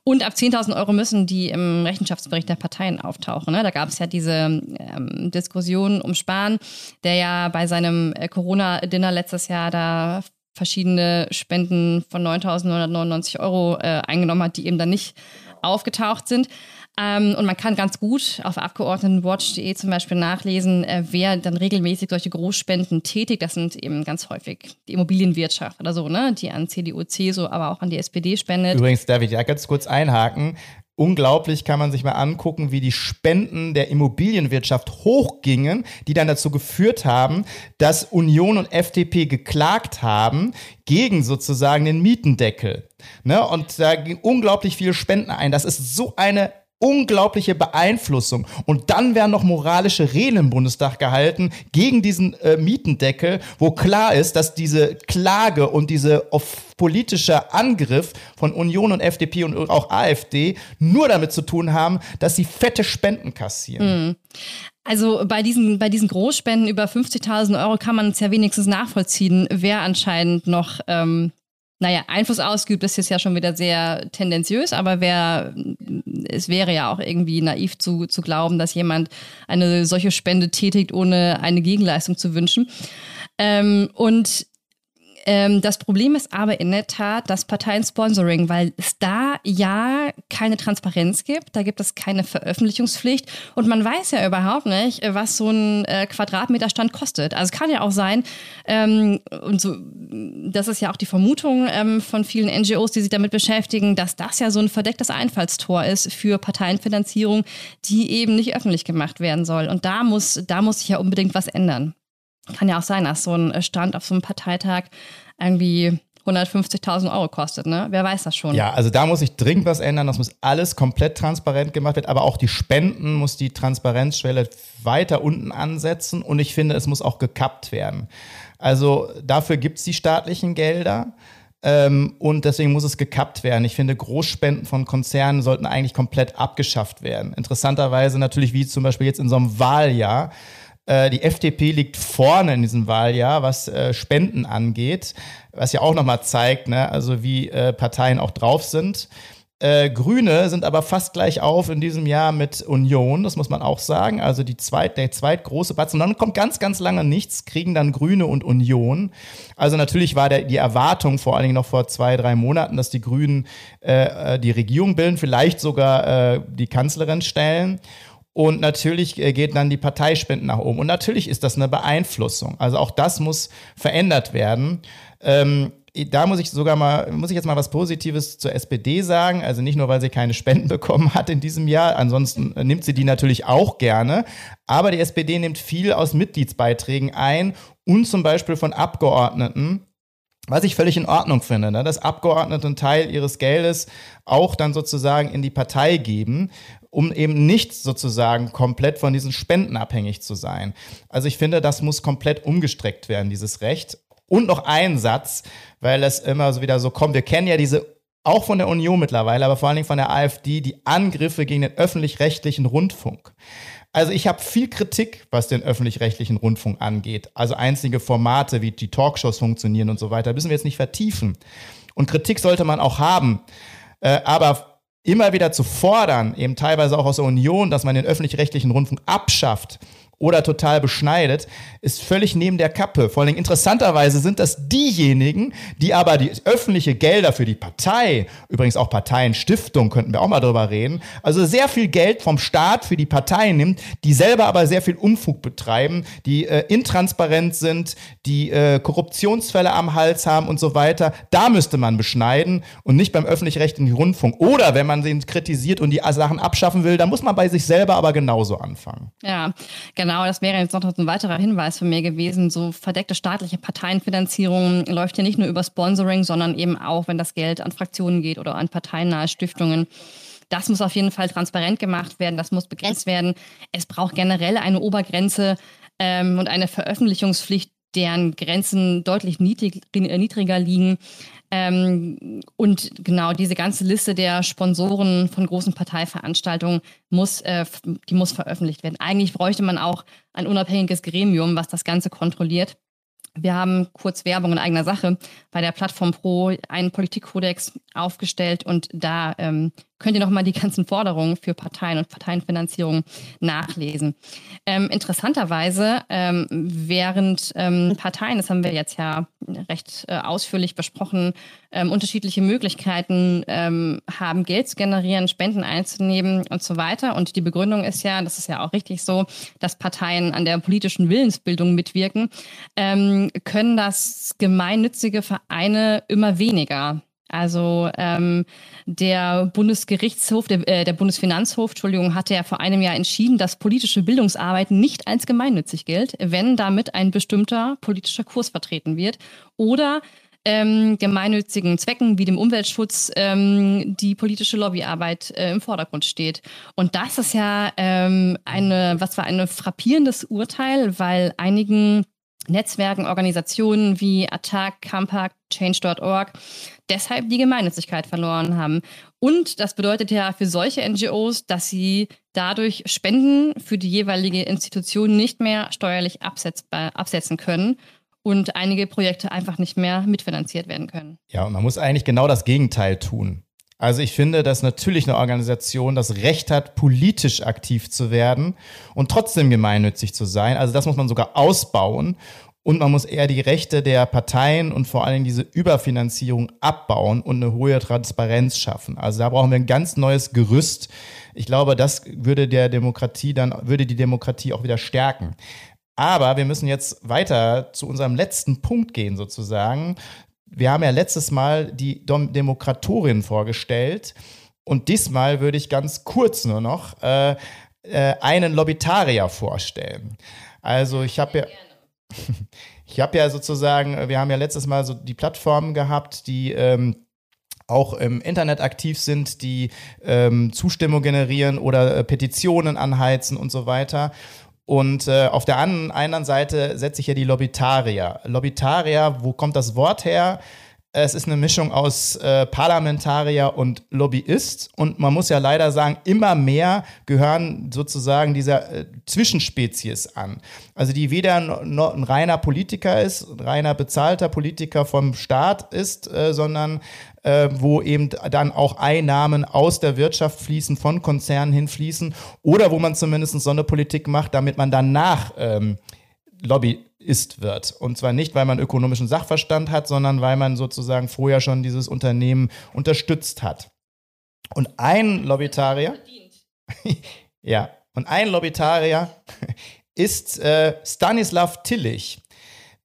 Und ab 10.000 Euro müssen die im Rechenschaftsbericht der Parteien auftauchen. Ne? Da gab es ja diese ähm, Diskussion um Spahn, der ja bei seinem äh, Corona-Dinner letztes Jahr da verschiedene Spenden von 9.999 Euro äh, eingenommen hat, die eben dann nicht aufgetaucht sind. Ähm, und man kann ganz gut auf Abgeordnetenwatch.de zum Beispiel nachlesen, äh, wer dann regelmäßig solche Großspenden tätigt. Das sind eben ganz häufig die Immobilienwirtschaft oder so, ne, die an CDU, CSU, aber auch an die SPD spendet. Übrigens darf ich da ganz kurz einhaken. Unglaublich kann man sich mal angucken, wie die Spenden der Immobilienwirtschaft hochgingen, die dann dazu geführt haben, dass Union und FDP geklagt haben gegen sozusagen den Mietendeckel. Ne? Und da ging unglaublich viele Spenden ein. Das ist so eine unglaubliche Beeinflussung. Und dann werden noch moralische Reden im Bundestag gehalten gegen diesen äh, Mietendeckel, wo klar ist, dass diese Klage und diese politische Angriff von Union und FDP und auch AfD nur damit zu tun haben, dass sie fette Spenden kassieren. Mhm. Also bei diesen, bei diesen Großspenden über 50.000 Euro kann man es ja wenigstens nachvollziehen, wer anscheinend noch ähm, naja, Einfluss ausgeübt, ist jetzt ja schon wieder sehr tendenziös, aber wer, es wäre ja auch irgendwie naiv zu, zu glauben, dass jemand eine solche Spende tätigt, ohne eine Gegenleistung zu wünschen. Ähm, und ähm, das Problem ist aber in der Tat das Parteiensponsoring, weil es da ja keine Transparenz gibt, da gibt es keine Veröffentlichungspflicht und man weiß ja überhaupt nicht, was so ein äh, Quadratmeterstand kostet. Also es kann ja auch sein, ähm, und so, das ist ja auch die Vermutung ähm, von vielen NGOs, die sich damit beschäftigen, dass das ja so ein verdecktes Einfallstor ist für Parteienfinanzierung, die eben nicht öffentlich gemacht werden soll. Und da muss, da muss sich ja unbedingt was ändern. Kann ja auch sein, dass so ein Stand auf so einem Parteitag irgendwie 150.000 Euro kostet, ne? Wer weiß das schon? Ja, also da muss sich dringend was ändern. Das muss alles komplett transparent gemacht werden. Aber auch die Spenden muss die Transparenzschwelle weiter unten ansetzen. Und ich finde, es muss auch gekappt werden. Also dafür gibt es die staatlichen Gelder. Ähm, und deswegen muss es gekappt werden. Ich finde, Großspenden von Konzernen sollten eigentlich komplett abgeschafft werden. Interessanterweise natürlich, wie zum Beispiel jetzt in so einem Wahljahr, äh, die FDP liegt vorne in diesem Wahljahr, was äh, Spenden angeht, was ja auch nochmal zeigt, ne, also wie äh, Parteien auch drauf sind. Äh, Grüne sind aber fast gleich auf in diesem Jahr mit Union, das muss man auch sagen. Also die zweit, der zweitgroße Batzen. Und dann kommt ganz, ganz lange nichts, kriegen dann Grüne und Union. Also natürlich war der, die Erwartung vor allen Dingen noch vor zwei, drei Monaten, dass die Grünen äh, die Regierung bilden, vielleicht sogar äh, die Kanzlerin stellen. Und natürlich äh, geht dann die Parteispenden nach oben. Und natürlich ist das eine Beeinflussung. Also auch das muss verändert werden. Ähm, da muss ich sogar mal, muss ich jetzt mal was Positives zur SPD sagen. Also nicht nur, weil sie keine Spenden bekommen hat in diesem Jahr. Ansonsten nimmt sie die natürlich auch gerne. Aber die SPD nimmt viel aus Mitgliedsbeiträgen ein und zum Beispiel von Abgeordneten. Was ich völlig in Ordnung finde, ne? dass Abgeordnete einen Teil ihres Geldes auch dann sozusagen in die Partei geben, um eben nicht sozusagen komplett von diesen Spenden abhängig zu sein. Also ich finde, das muss komplett umgestreckt werden, dieses Recht. Und noch ein Satz, weil es immer so wieder so kommt. Wir kennen ja diese auch von der Union mittlerweile, aber vor allen Dingen von der AfD, die Angriffe gegen den öffentlich-rechtlichen Rundfunk. Also ich habe viel Kritik, was den öffentlich-rechtlichen Rundfunk angeht. Also einzige Formate, wie die Talkshows funktionieren und so weiter, müssen wir jetzt nicht vertiefen. Und Kritik sollte man auch haben. Äh, aber immer wieder zu fordern, eben teilweise auch aus der Union, dass man den öffentlich-rechtlichen Rundfunk abschafft oder total beschneidet, ist völlig neben der Kappe. Vor allem interessanterweise sind das diejenigen, die aber die öffentliche Gelder für die Partei, übrigens auch Parteienstiftung, könnten wir auch mal drüber reden, also sehr viel Geld vom Staat für die Partei nimmt, die selber aber sehr viel Umfug betreiben, die äh, intransparent sind, die äh, Korruptionsfälle am Hals haben und so weiter. Da müsste man beschneiden und nicht beim öffentlich-rechtlichen Rundfunk. Oder wenn man den kritisiert und die Sachen abschaffen will, dann muss man bei sich selber aber genauso anfangen. Ja, genau. Genau, das wäre jetzt noch ein weiterer Hinweis für mich gewesen. So verdeckte staatliche Parteienfinanzierung läuft ja nicht nur über Sponsoring, sondern eben auch, wenn das Geld an Fraktionen geht oder an parteinahe Stiftungen. Das muss auf jeden Fall transparent gemacht werden, das muss begrenzt werden. Es braucht generell eine Obergrenze ähm, und eine Veröffentlichungspflicht, deren Grenzen deutlich niedrig, niedriger liegen. Ähm, und genau diese ganze Liste der Sponsoren von großen Parteiveranstaltungen muss, äh, die muss veröffentlicht werden. Eigentlich bräuchte man auch ein unabhängiges Gremium, was das Ganze kontrolliert. Wir haben kurz Werbung in eigener Sache bei der Plattform Pro einen Politikkodex aufgestellt und da ähm, könnt ihr nochmal die ganzen Forderungen für Parteien und Parteienfinanzierung nachlesen. Ähm, interessanterweise, ähm, während ähm, Parteien, das haben wir jetzt ja recht äh, ausführlich besprochen, ähm, unterschiedliche Möglichkeiten ähm, haben, Geld zu generieren, Spenden einzunehmen und so weiter. Und die Begründung ist ja, das ist ja auch richtig so, dass Parteien an der politischen Willensbildung mitwirken, ähm, können das gemeinnützige Vereine immer weniger. Also ähm, der Bundesgerichtshof, der, äh, der Bundesfinanzhof, Entschuldigung, hatte ja vor einem Jahr entschieden, dass politische Bildungsarbeit nicht als gemeinnützig gilt, wenn damit ein bestimmter politischer Kurs vertreten wird oder ähm, gemeinnützigen Zwecken wie dem Umweltschutz ähm, die politische Lobbyarbeit äh, im Vordergrund steht. Und das ist ja ähm, eine, was war ein frappierendes Urteil, weil einigen Netzwerken, Organisationen wie Attack, Compact, Change.org deshalb die Gemeinnützigkeit verloren haben. Und das bedeutet ja für solche NGOs, dass sie dadurch Spenden für die jeweilige Institution nicht mehr steuerlich absetzen können und einige Projekte einfach nicht mehr mitfinanziert werden können. Ja, und man muss eigentlich genau das Gegenteil tun. Also ich finde, dass natürlich eine Organisation das Recht hat, politisch aktiv zu werden und trotzdem gemeinnützig zu sein. Also das muss man sogar ausbauen. Und man muss eher die Rechte der Parteien und vor allem diese Überfinanzierung abbauen und eine hohe Transparenz schaffen. Also da brauchen wir ein ganz neues Gerüst. Ich glaube, das würde der Demokratie dann, würde die Demokratie auch wieder stärken. Aber wir müssen jetzt weiter zu unserem letzten Punkt gehen, sozusagen. Wir haben ja letztes Mal die Demokratorin vorgestellt. Und diesmal würde ich ganz kurz nur noch äh, äh, einen Lobbytarier vorstellen. Also ich habe ja. Ich habe ja sozusagen, wir haben ja letztes Mal so die Plattformen gehabt, die ähm, auch im Internet aktiv sind, die ähm, Zustimmung generieren oder äh, Petitionen anheizen und so weiter. Und äh, auf der anderen, Seite setze ich ja die Lobbytarier. Lobbytarier, wo kommt das Wort her? Es ist eine Mischung aus äh, Parlamentarier und Lobbyist. Und man muss ja leider sagen, immer mehr gehören sozusagen dieser äh, Zwischenspezies an. Also die weder no, ein reiner Politiker ist, ein reiner bezahlter Politiker vom Staat ist, äh, sondern äh, wo eben dann auch Einnahmen aus der Wirtschaft fließen, von Konzernen hinfließen. Oder wo man zumindest so eine Politik macht, damit man danach ähm, Lobby ist wird. Und zwar nicht, weil man ökonomischen Sachverstand hat, sondern weil man sozusagen vorher schon dieses Unternehmen unterstützt hat. Und ein Lobbytarier, ja, und ein Lobbytarier ist äh, Stanislav Tillich.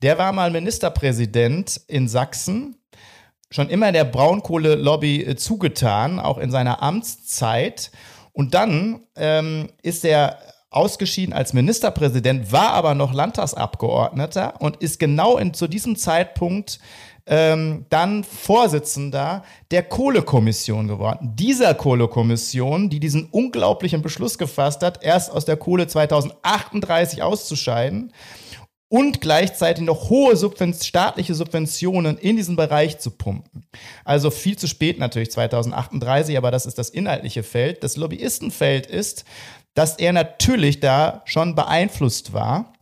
Der war mal Ministerpräsident in Sachsen, schon immer der Braunkohle-Lobby äh, zugetan, auch in seiner Amtszeit. Und dann ähm, ist er ausgeschieden als Ministerpräsident, war aber noch Landtagsabgeordneter und ist genau in, zu diesem Zeitpunkt ähm, dann Vorsitzender der Kohlekommission geworden. Dieser Kohlekommission, die diesen unglaublichen Beschluss gefasst hat, erst aus der Kohle 2038 auszuscheiden und gleichzeitig noch hohe Subven staatliche Subventionen in diesen Bereich zu pumpen. Also viel zu spät natürlich 2038, aber das ist das inhaltliche Feld. Das Lobbyistenfeld ist, dass er natürlich da schon beeinflusst war.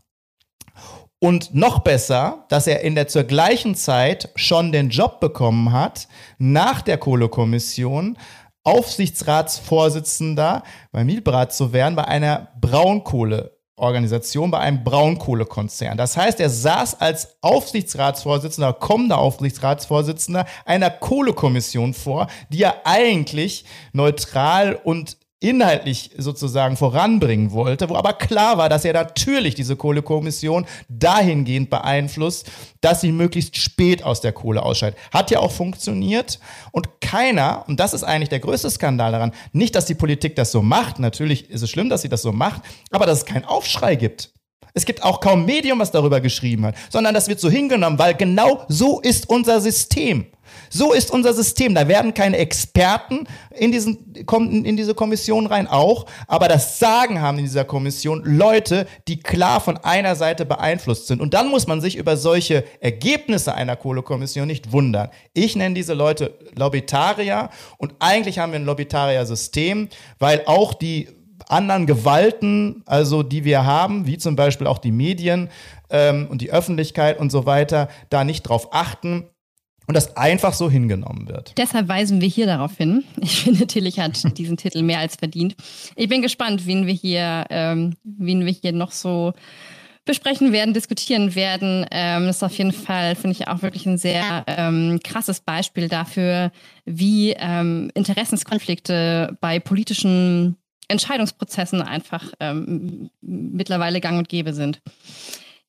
Und noch besser, dass er in der zur gleichen Zeit schon den Job bekommen hat, nach der Kohlekommission Aufsichtsratsvorsitzender bei Milbrat zu werden, bei einer Braunkohleorganisation, bei einem Braunkohlekonzern. Das heißt, er saß als Aufsichtsratsvorsitzender, kommender Aufsichtsratsvorsitzender einer Kohlekommission vor, die er eigentlich neutral und inhaltlich sozusagen voranbringen wollte, wo aber klar war, dass er natürlich diese Kohlekommission dahingehend beeinflusst, dass sie möglichst spät aus der Kohle ausscheidet. Hat ja auch funktioniert und keiner, und das ist eigentlich der größte Skandal daran, nicht, dass die Politik das so macht, natürlich ist es schlimm, dass sie das so macht, aber dass es keinen Aufschrei gibt. Es gibt auch kaum Medium, was darüber geschrieben hat, sondern das wird so hingenommen, weil genau so ist unser System. So ist unser System. Da werden keine Experten in, diesen, in diese Kommission rein, auch. Aber das Sagen haben in dieser Kommission Leute, die klar von einer Seite beeinflusst sind. Und dann muss man sich über solche Ergebnisse einer Kohlekommission nicht wundern. Ich nenne diese Leute Lobbytarier. Und eigentlich haben wir ein Lobbytarier-System, weil auch die anderen Gewalten, also die wir haben, wie zum Beispiel auch die Medien ähm, und die Öffentlichkeit und so weiter, da nicht drauf achten und das einfach so hingenommen wird. Deshalb weisen wir hier darauf hin. Ich finde, Tillich hat diesen Titel mehr als verdient. Ich bin gespannt, wen wir hier, ähm, wen wir hier noch so besprechen werden, diskutieren werden. Ähm, das ist auf jeden Fall, finde ich, auch wirklich ein sehr ähm, krasses Beispiel dafür, wie ähm, Interessenskonflikte bei politischen Entscheidungsprozessen einfach ähm, mittlerweile gang und gäbe sind.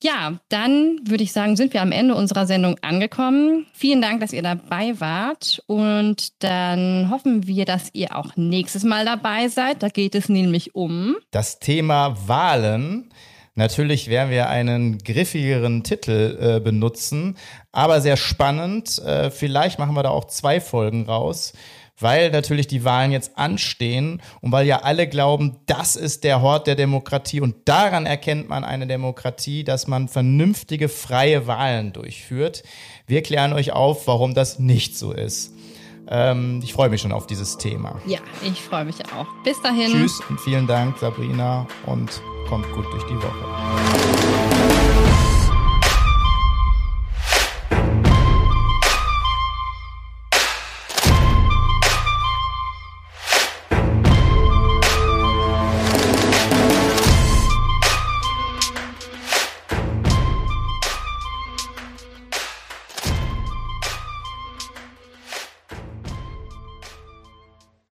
Ja, dann würde ich sagen, sind wir am Ende unserer Sendung angekommen. Vielen Dank, dass ihr dabei wart. Und dann hoffen wir, dass ihr auch nächstes Mal dabei seid. Da geht es nämlich um das Thema Wahlen. Natürlich werden wir einen griffigeren Titel äh, benutzen, aber sehr spannend. Äh, vielleicht machen wir da auch zwei Folgen raus weil natürlich die Wahlen jetzt anstehen und weil ja alle glauben, das ist der Hort der Demokratie und daran erkennt man eine Demokratie, dass man vernünftige, freie Wahlen durchführt. Wir klären euch auf, warum das nicht so ist. Ähm, ich freue mich schon auf dieses Thema. Ja, ich freue mich auch. Bis dahin. Tschüss und vielen Dank, Sabrina, und kommt gut durch die Woche.